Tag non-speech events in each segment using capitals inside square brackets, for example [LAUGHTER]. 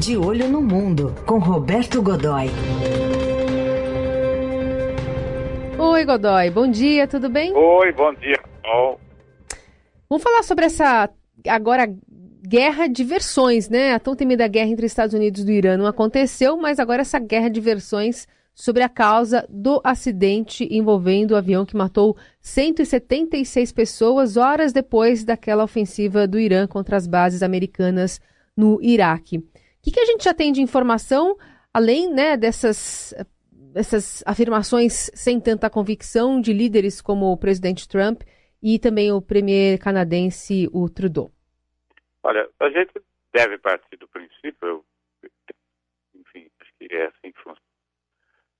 De Olho no Mundo, com Roberto Godoy. Oi, Godoy. Bom dia, tudo bem? Oi, bom dia. Oh. Vamos falar sobre essa agora guerra de versões, né? A tão temida guerra entre Estados Unidos e o Irã não aconteceu, mas agora essa guerra de versões sobre a causa do acidente envolvendo o avião que matou 176 pessoas horas depois daquela ofensiva do Irã contra as bases americanas no Iraque. Que, que a gente já tem de informação, além né, dessas, afirmações sem tanta convicção de líderes como o presidente Trump e também o premier canadense, o Trudeau? Olha, a gente deve partir do princípio, enfim, acho que é assim que funciona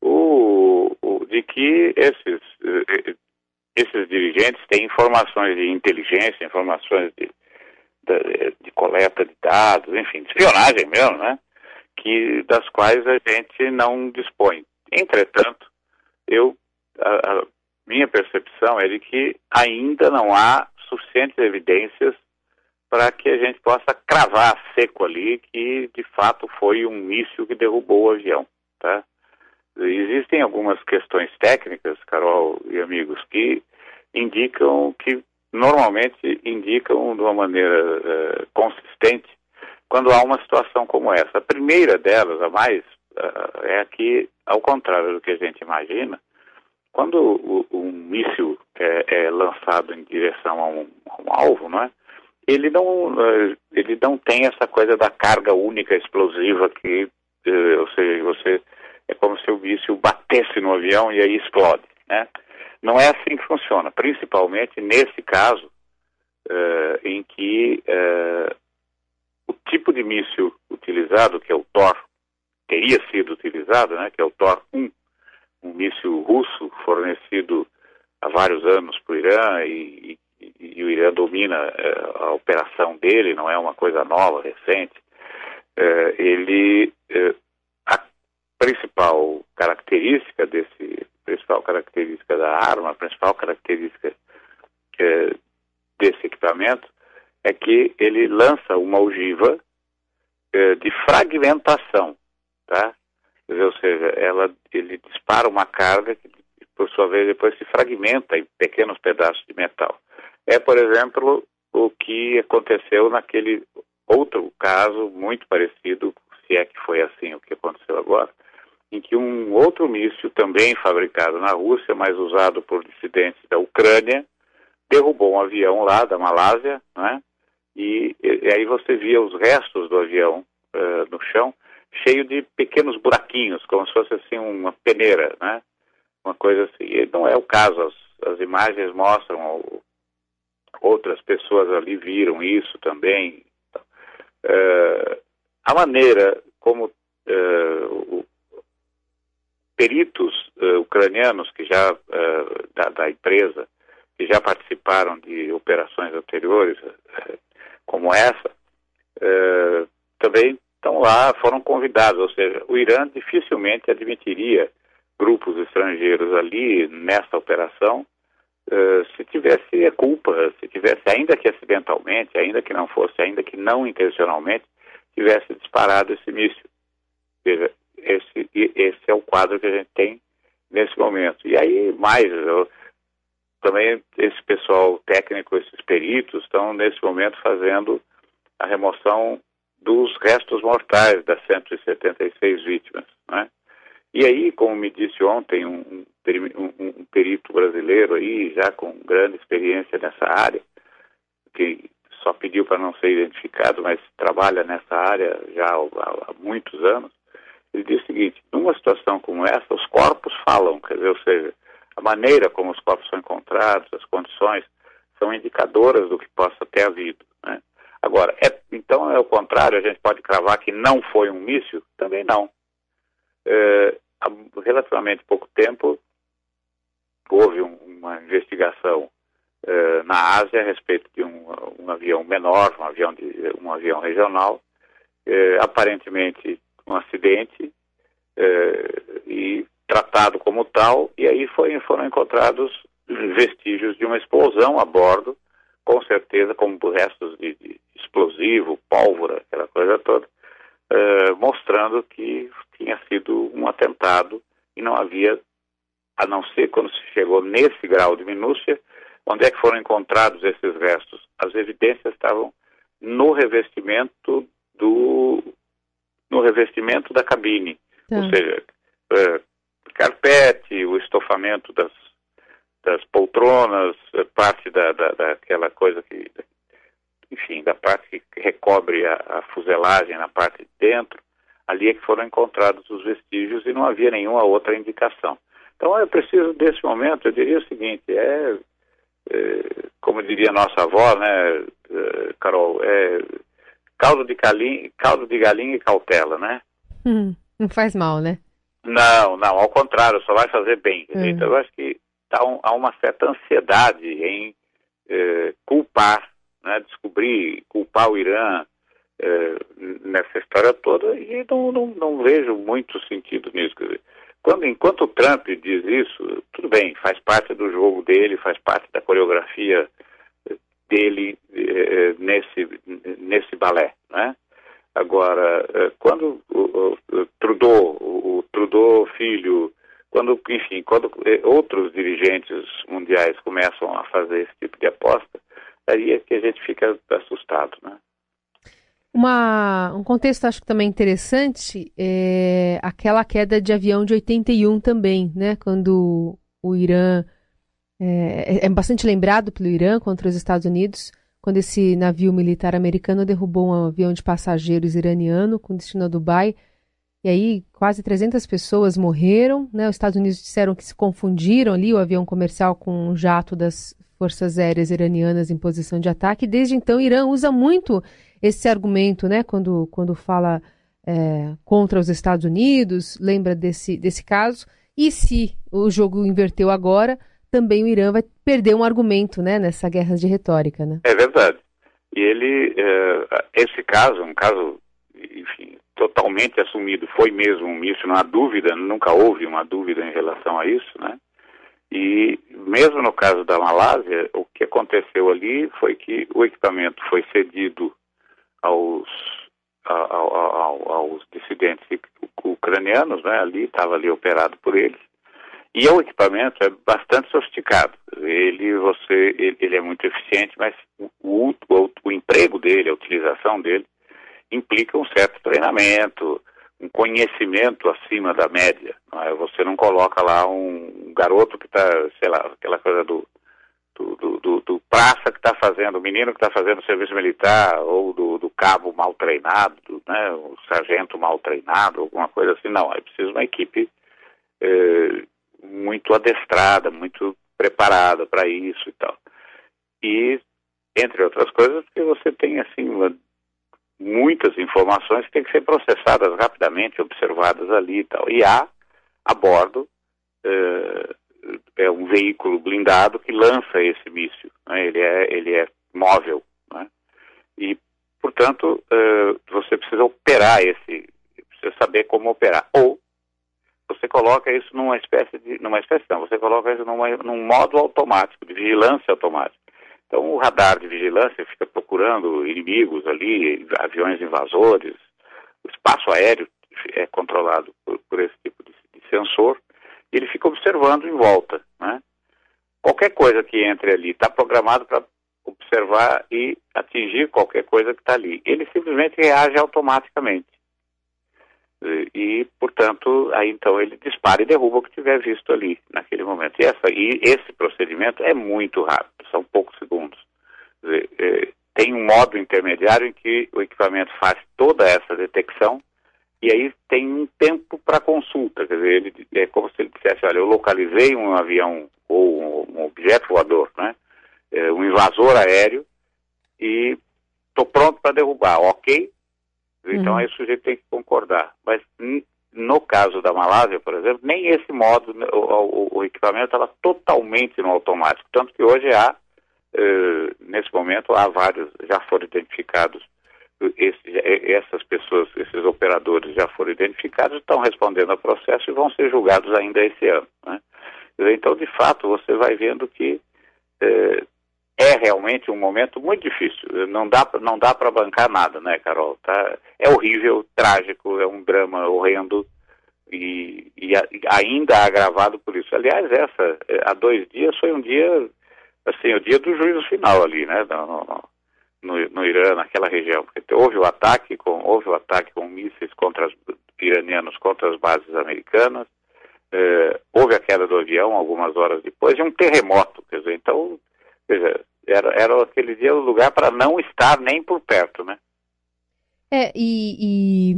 o, o, de que esses, eh, esses dirigentes têm informações de inteligência, informações de, de, de, coleta de dados, enfim, de espionagem mesmo, né? Que, das quais a gente não dispõe. Entretanto, eu, a, a minha percepção é de que ainda não há suficientes evidências para que a gente possa cravar seco ali que de fato foi um míssil que derrubou o avião, tá? Existem algumas questões técnicas, Carol e amigos, que indicam que normalmente indicam de uma maneira uh, consistente quando há uma situação como essa. A primeira delas, a mais, uh, é que, ao contrário do que a gente imagina, quando o, um míssil é, é, lançado em direção a um, a um alvo, não é? ele não uh, ele não tem essa coisa da carga única explosiva que, ou seja, você é como se o míssil batesse no avião e aí explode, né? Não é assim que funciona, principalmente nesse caso uh, em que uh, o tipo de míssil utilizado, que é o Tor, teria sido utilizado, né, que é o Tor 1, um míssil russo fornecido há vários anos para o Irã e, e, e, o Irã domina uh, a operação dele, não é uma coisa nova, recente. ele principal característica desse, principal característica da arma, a principal característica é, desse equipamento é que ele lança uma ogiva é, de fragmentação, tá? ou seja, ela, ele dispara uma carga que, por sua vez, depois se fragmenta em pequenos pedaços de metal. É, por exemplo, o que aconteceu naquele outro caso muito parecido, se é que foi assim o que aconteceu agora, em que um outro míssil, também fabricado na Rússia, mas usado por dissidentes da Ucrânia, derrubou um avião lá da Malásia, né? E, e aí você via os restos do avião uh, no chão, cheio de pequenos buraquinhos, como se fosse assim uma peneira, né? Uma coisa assim. E não é o caso, as, as imagens mostram, outras pessoas ali viram isso também. Uh, a maneira como uh, peritos uh, ucranianos que já uh, da, da, empresa que já participaram de operações anteriores uh, como essa também estão lá foram convidados. Ou seja o Irã dificilmente admitiria grupos estrangeiros ali nessa operação se tivesse a culpa se tivesse ainda que acidentalmente ainda que não fosse ainda que não intencionalmente tivesse disparado esse míssil. Seja, esse, esse é o quadro que a gente tem nesse momento. E aí, mais, eu, também esse pessoal técnico, esses peritos, estão nesse momento fazendo a remoção dos restos mortais das 176 vítimas. Né? E aí, como me disse ontem um, um, um, perito brasileiro aí, já com grande experiência nessa área, que só pediu para não ser identificado, mas trabalha nessa área já há, há muitos anos, ele diz o seguinte: numa situação como essa, os corpos falam, quer dizer, ou seja, a maneira como os corpos são encontrados, as condições, são indicadoras do que possa ter havido. Né? Agora, é, então é o contrário, a gente pode cravar que não foi um míssil? Também não. É, há relativamente pouco tempo, houve um, uma investigação é, na Ásia a respeito de um, um, avião menor, um avião, de, um avião regional, é, aparentemente um acidente eh, e tratado como tal, e aí foi, foram encontrados vestígios de uma explosão a bordo, com certeza, como restos de, de explosivo, pólvora, aquela coisa toda, eh, mostrando que tinha sido um atentado e não havia, a não ser quando se chegou nesse grau de minúcia, onde é que foram encontrados esses restos? As evidências estavam no revestimento do no revestimento da cabine, tá. ou seja, é, carpete, o estofamento das, das poltronas, é, parte da, da, daquela coisa que, enfim, da parte que recobre a, a fuselagem na parte de dentro, ali é que foram encontrados os vestígios e não havia nenhuma outra indicação. Então é preciso, desse momento, eu diria o seguinte, é, é como diria nossa avó, né, é, Carol, é caldo de, calim, caldo de galinha e cautela, né? Hum, não faz mal, né? Não, não, ao contrário, só vai fazer bem. Hum. Então eu acho que tá um, há uma certa ansiedade em eh, culpar, né, descobrir, culpar o Irã, é, nessa história toda e não, não, não, vejo muito sentido nisso. Quando, enquanto o Trump diz isso, tudo bem, faz parte do jogo dele, faz parte da coreografia dele é, nesse, nesse balé, né? Agora, é, quando o, o, Trudeau, o, Trudeau filho, quando, enfim, quando outros dirigentes mundiais começam a fazer esse tipo de aposta, aí é que a gente fica assustado, né? Uma, um contexto acho que também interessante é aquela queda de avião de 81 também, né? Quando o Irã é, é, bastante lembrado pelo Irã contra os Estados Unidos, quando esse navio militar americano derrubou um avião de passageiros iraniano com destino a Dubai. E aí quase 300 pessoas morreram, né? Os Estados Unidos disseram que se confundiram ali o avião comercial com um jato das forças aéreas iranianas em posição de ataque. Desde então, o Irã usa muito esse argumento, né, quando, quando fala é, contra os Estados Unidos, lembra desse, desse caso. E se o jogo inverteu agora, também o Irã vai perder um argumento, né, nessa guerra de retórica, né? É verdade. E ele, é, esse caso, um caso, enfim, totalmente assumido, foi mesmo um míssil, não há dúvida, nunca houve uma dúvida em relação a isso, né? E mesmo no caso da Malásia, o que aconteceu ali foi que o equipamento foi cedido aos, ao, aos dissidentes ucranianos, né? Ali estava ali operado por eles. E o equipamento é bastante sofisticado. Ele, você, ele, é muito eficiente, mas o, o, o, o, emprego dele, a utilização dele, implica um certo treinamento, um conhecimento acima da média. Não é? Você não coloca lá um garoto que está, sei lá, aquela coisa do do, do, do, praça que está fazendo, o menino que está fazendo serviço militar, ou do, do cabo mal treinado, né, o sargento mal treinado, alguma coisa assim. Não, é preciso uma equipe é, muito adestrada, muito preparada para isso e tal. E, entre outras coisas, porque você tem, assim, uma, muitas informações que têm que ser processadas rapidamente, observadas ali e tal. E há, a bordo, é, é um veículo blindado que lança esse míssil. Né? Ele, é, ele é móvel. Né? E, portanto, uh, você precisa operar esse, precisa saber como operar. Ou coloca isso numa espécie de, numa espécie não, você coloca isso numa, num modo automático, de vigilância automática. Então o radar de vigilância fica procurando inimigos ali, aviões invasores, o espaço aéreo é controlado por, por esse tipo de, de sensor, e ele fica observando em volta. Né? Qualquer coisa que entre ali está programado para observar e atingir qualquer coisa que está ali. Ele simplesmente reage automaticamente. E, portanto, aí então ele dispara e derruba o que tiver visto ali naquele momento. E, essa, e esse procedimento é muito rápido, são poucos segundos. Dizer, é, tem um modo intermediário em que o equipamento faz toda essa detecção e aí tem um tempo para consulta, quer dizer, ele, é como se ele dissesse, olha, eu localizei um avião ou um, um objeto voador, né, é, um invasor aéreo e estou pronto para derrubar, ok? Então uhum. aí o sujeito tem que concordar. Mas no caso da Malásia, por exemplo, nem esse modo, né, o, o, o equipamento estava totalmente no automático, tanto que hoje há, uh, nesse momento, há vários, já foram identificados esse, essas pessoas, esses operadores já foram identificados, estão respondendo ao processo e vão ser julgados ainda esse ano. Né? Então, de fato, você vai vendo que é, é, realmente um momento muito difícil. Não dá, não dá para bancar nada, né, Carol? Tá? É horrível, trágico, é um drama horrendo. e, e, ainda agravado por isso. Aliás, essa, é, há dois dias foi um dia, assim, o dia do juízo final ali, né, no, no, no Irã, naquela região, porque houve o ataque com, houve o ataque com mísseis contra os iranianos contra as bases americanas, é, houve a queda do avião algumas horas depois e um terremoto, quer dizer, então, veja, era, era aquele dia o lugar para não estar nem por perto, né? É, e, e,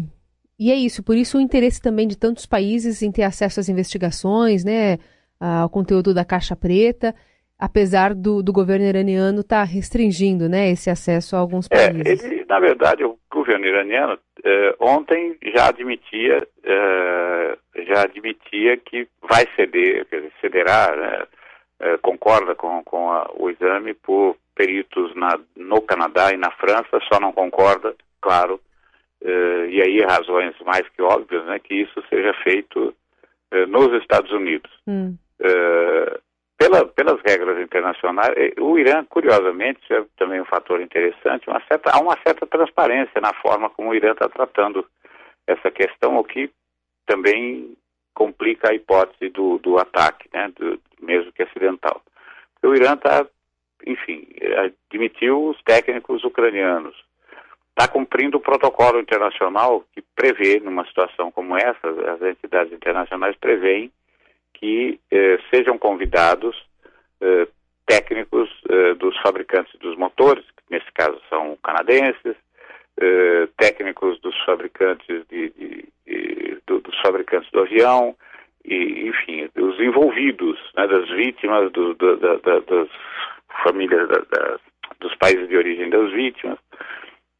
e, é isso, por isso o interesse também de tantos países em ter acesso às investigações, né, ao conteúdo da Caixa Preta, apesar do, do governo iraniano estar tá restringindo, né, esse acesso a alguns é, países. É, ele, na verdade, o governo iraniano eh, ontem já admitia, eh, já admitia que vai ceder, quer dizer, cederá, né, eh, concorda com, com a, o exame por peritos na, no Canadá e na França, só não concorda claro, uh, e aí razões mais que óbvias, né, que isso seja feito uh, nos Estados Unidos. Hum. Pela, pelas regras internacionais, o Irã, curiosamente, é também um fator interessante, uma certa, há uma certa transparência na forma como o Irã está tratando essa questão, o que também complica a hipótese do, do ataque, né, do, mesmo que acidental. O Irã está, enfim, admitiu os técnicos ucranianos, está cumprindo o protocolo internacional que prevê, numa situação como essa, as entidades internacionais prevêem que eh, sejam convidados eh, técnicos eh, dos fabricantes dos motores, que nesse caso são canadenses, eh, técnicos dos fabricantes de, de, de, do, dos fabricantes do avião, e, enfim, os envolvidos, né, das vítimas, do, do, da, da, das famílias, da, dos países de origem das vítimas,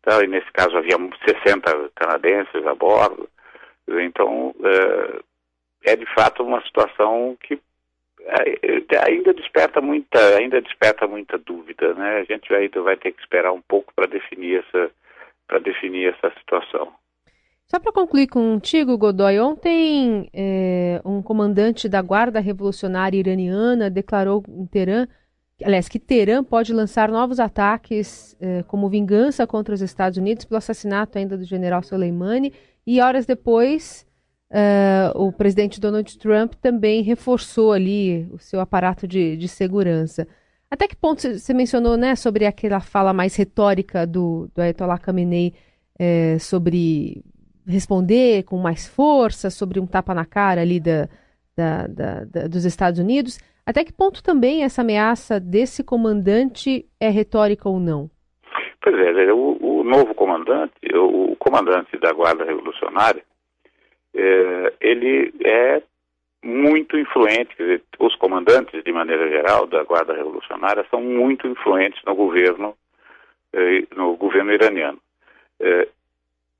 Tá? E nesse caso havia 60 canadenses a bordo. Então, é, é de fato uma situação que é, ainda desperta muita, ainda desperta muita dúvida, né? A gente ainda vai ter que esperar um pouco para definir essa, para definir essa situação. Só para concluir contigo, Godoy, ontem é, um comandante da Guarda Revolucionária Iraniana declarou em Teherã aliás, que Teherã pode lançar novos ataques eh, como vingança contra os Estados Unidos pelo assassinato ainda do general Soleimani. E horas depois, eh, o presidente Donald Trump também reforçou ali o seu aparato de, de segurança. Até que ponto você mencionou né, sobre aquela fala mais retórica do, do Ayatollah Khamenei eh, sobre responder com mais força, sobre um tapa na cara ali da, da, da, da dos Estados Unidos? Até que ponto também essa ameaça desse comandante é retórica ou não? Pois é, o, o novo comandante, o, o, comandante da Guarda Revolucionária, é, ele é muito influente, dizer, os comandantes, de maneira geral, da Guarda Revolucionária são muito influentes no governo, eh, no governo iraniano.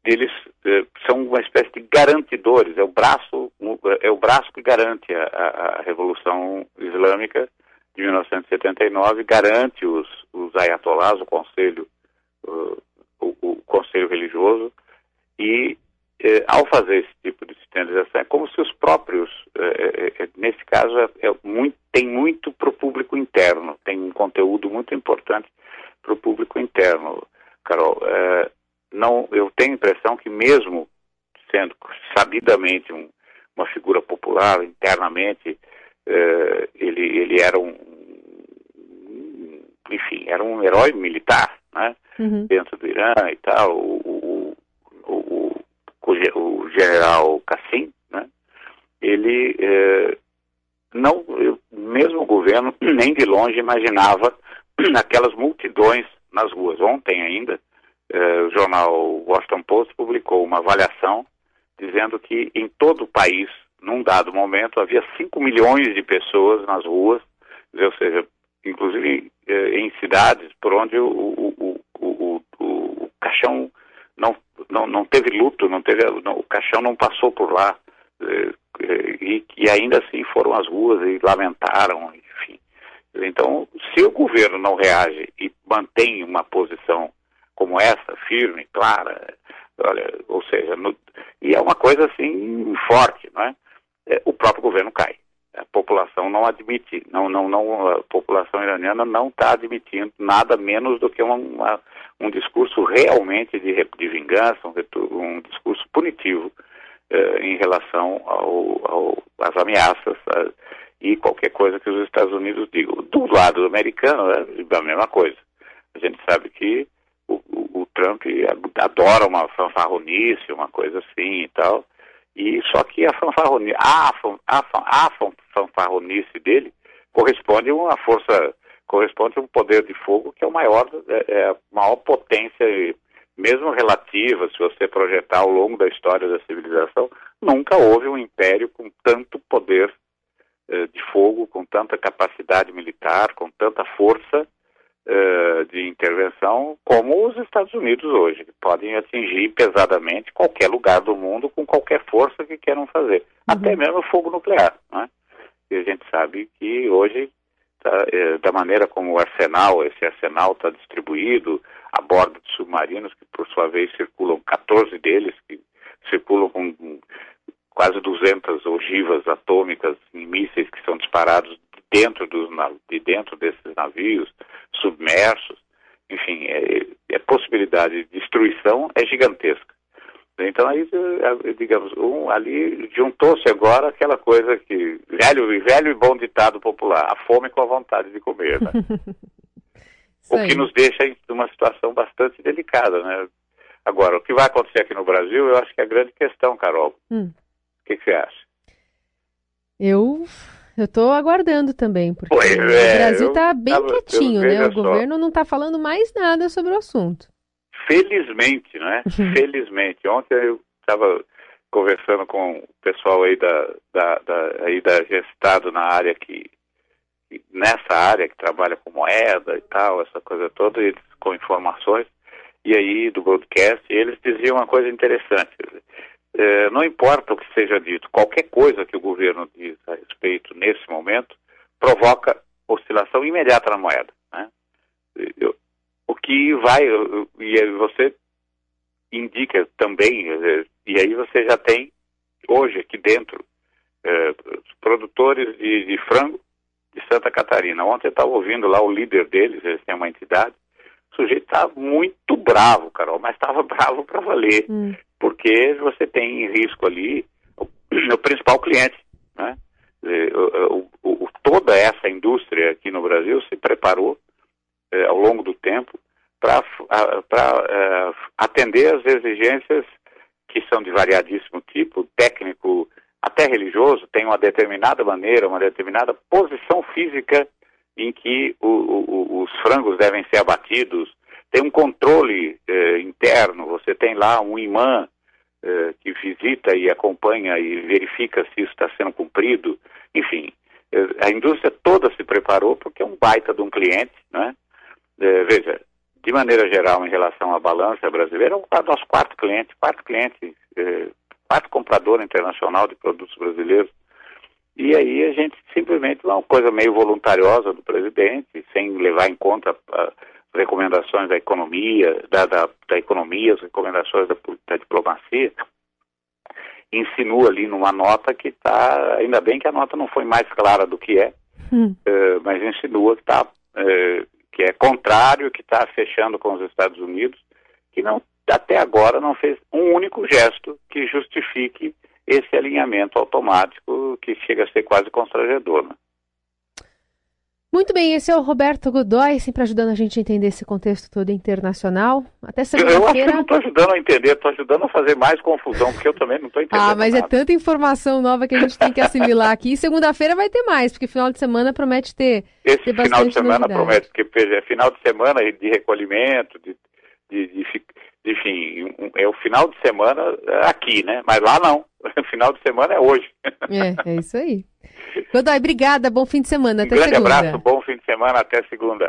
Eh, eles eh, são uma espécie de garantidores, é o braço, é o braço que garante a, a, a Revolução Islâmica de 1979, garante os, os ayatolás, o conselho, o, o, conselho religioso, e eh, ao fazer esse tipo de sinalização, é como se os próprios, eh, eh, nesse caso, é, é muito, tem muito para o público interno, tem um conteúdo muito importante para o público interno, Carol. Não, eu tenho a impressão que mesmo sendo sabidamente um, uma figura popular internamente, eh, ele, ele era um, enfim, era um herói militar, né? Uhum. Dentro do Irã e tal, o, o, o, o general Cassim, né? Ele eh, não, eu, mesmo o governo [CLEARS THROAT] nem de longe imaginava [CLEARS THROAT] aquelas multidões nas ruas. Ontem ainda jornal Washington Post publicou uma avaliação dizendo que em todo o país, num dado momento, havia 5 milhões de pessoas nas ruas, ou seja, inclusive eh, em cidades por onde o, o, o, o, caixão não, não, não teve luto, não teve, não, o caixão não passou por lá, eh, e, e ainda assim foram às ruas e lamentaram, enfim. Então, se o governo não reage e mantém uma posição como essa, firme, clara, olha, ou seja, no, e é uma coisa assim forte, não é? é? O próprio governo cai. A população não admite, não, não, não, a população iraniana não está admitindo nada menos do que uma, uma, um discurso realmente de, de vingança, um, um discurso punitivo eh, em relação ao, ao, às ameaças a, e qualquer coisa que os Estados Unidos digam. Do lado americano é a mesma coisa. A gente sabe que Trump adora uma fanfarronice, uma coisa assim e tal. E só que a fanfarronice, a, a, a fanfarronice dele corresponde a uma força, corresponde a um poder de fogo que é o maior, é, é a maior potência, mesmo relativa, se você projetar ao longo da história da civilização, nunca houve um império com tanto poder eh, de fogo, com tanta capacidade militar, com tanta força eh, de intervenção como os Estados Unidos hoje, que podem atingir pesadamente qualquer lugar do mundo com qualquer força que queiram fazer, uhum. até mesmo fogo nuclear. Né? E a gente sabe que hoje, tá, é, da maneira como o arsenal, esse arsenal está distribuído a bordo de submarinos, que por sua vez circulam 14 deles, que circulam com quase 200 ogivas atômicas em mísseis que são disparados dentro, dos, de dentro desses navios, submersos, enfim, é, é, a possibilidade de destruição é gigantesca. Então aí, é, digamos, um, ali juntou-se agora aquela coisa que velho, velho e bom ditado popular, a fome com a vontade de comer, né? [LAUGHS] o que nos deixa em uma situação bastante delicada, né? Agora, o que vai acontecer aqui no Brasil, eu acho que é a grande questão, Carol. Hum. O que, que você acha? Eu eu estou aguardando também, porque pois o é, Brasil está bem tava, quietinho, né? O só. governo não está falando mais nada sobre o assunto. Felizmente, né? Felizmente. Ontem eu estava conversando com o pessoal aí da, da, da, aí da Gestado na área que, nessa área que trabalha com moeda e tal, essa coisa toda, eles, com informações, e aí do broadcast, eles diziam uma coisa interessante. É, não importa o que seja dito, qualquer coisa que o governo diz a respeito nesse momento provoca oscilação imediata na moeda. Né? O que vai, e você indica também, e aí você já tem hoje aqui dentro é, produtores de, de, frango de Santa Catarina. Ontem eu estava ouvindo lá o líder deles, eles têm uma entidade, o sujeito estava muito bravo, Carol, mas estava [LAUGHS] bravo para valer. Hum porque você tem em risco ali o, [CLEARS THROAT] o principal cliente. Né? O, o, toda essa indústria aqui no Brasil se preparou eh, ao longo do tempo para atender as exigências que são de variadíssimo tipo, técnico, até religioso, tem uma determinada maneira, uma determinada posição física em que o, o, os frangos devem ser abatidos, tem um controle eh, interno, você tem lá um imã eh, que visita e acompanha e verifica se isso está sendo cumprido, enfim, eh, a indústria toda se preparou porque é um baita de um cliente, né? Eh, veja, de maneira geral, em relação à balança brasileira, é nosso quarto cliente, quarto cliente, eh, quarto comprador internacional de produtos brasileiros. E aí a gente simplesmente, uma coisa meio voluntariosa do presidente, sem levar em conta uh, recomendações da economia, da, da, da economia, as recomendações da, da, diplomacia, insinua ali numa nota que está, ainda bem que a nota não foi mais clara do que é, hum. uh, mas insinua que está, uh, que é contrário, que está fechando com os Estados Unidos, que não, até agora não fez um único gesto que justifique esse alinhamento automático que chega a ser quase constrangedor. Né? Muito bem, esse é o Roberto Godoy, sempre ajudando a gente a entender esse contexto todo internacional. Até segunda-feira. Eu acho que não estou ajudando a entender, estou ajudando a fazer mais confusão, porque eu também não estou entendendo. Ah, mas é nada. é tanta informação nova que a gente tem que assimilar aqui. Segunda-feira vai ter mais, porque final de semana promete ter. Esse ter final de semana novidade. promete, porque é final de semana de recolhimento, de, de, de, de enfim, é o final de semana aqui, né? Mas lá não. O [LAUGHS] final de semana é hoje. É, é isso aí. Godoy, obrigada. Bom fim de semana. Até um grande segunda. abraço, bom fim de semana. Até segunda.